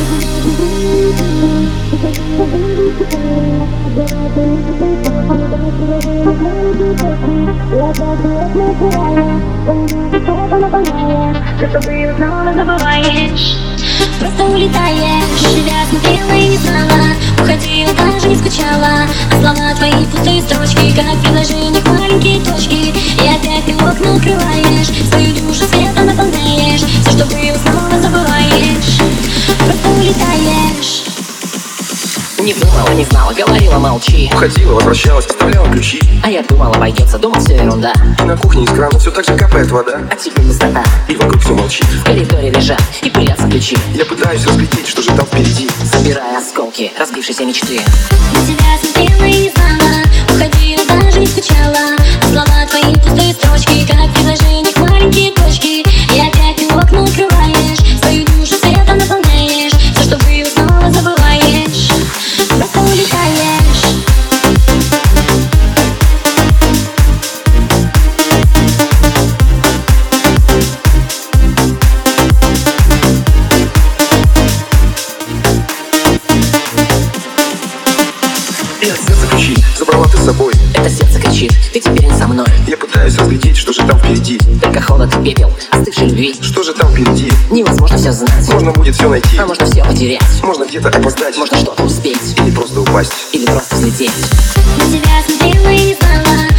Ты Просто улетаешь Тебя смотрела и не знала. Уходила, даже не скучала. А слова твои пустые строчки. Как в предложениях маленькие точки. И опять ты окна открываешь Не думала, не знала, говорила молчи. Уходила, возвращалась, оставляла ключи. А я думала, обойдется, думал все ерунда. И на кухне из крана все так же капает вода. А тебе пустота. И вокруг все молчит. В коридоре лежат и пылятся ключи. Я пытаюсь разглядеть, что же там впереди. Собирая осколки разбившейся мечты. На тебя смотрела и не знала Уходила, даже не скучала И от сердца ключи забрала ты с собой. Это сердце кричит, ты теперь не со мной. Я пытаюсь разглядеть, что же там впереди. Только холод и пепел, остывшей любви. Что же там впереди? Невозможно все знать. Можно будет все найти. А можно все потерять. Можно где-то опоздать. Можно что-то успеть. Или просто упасть. Или просто взлететь. На тебя смотрела и не знала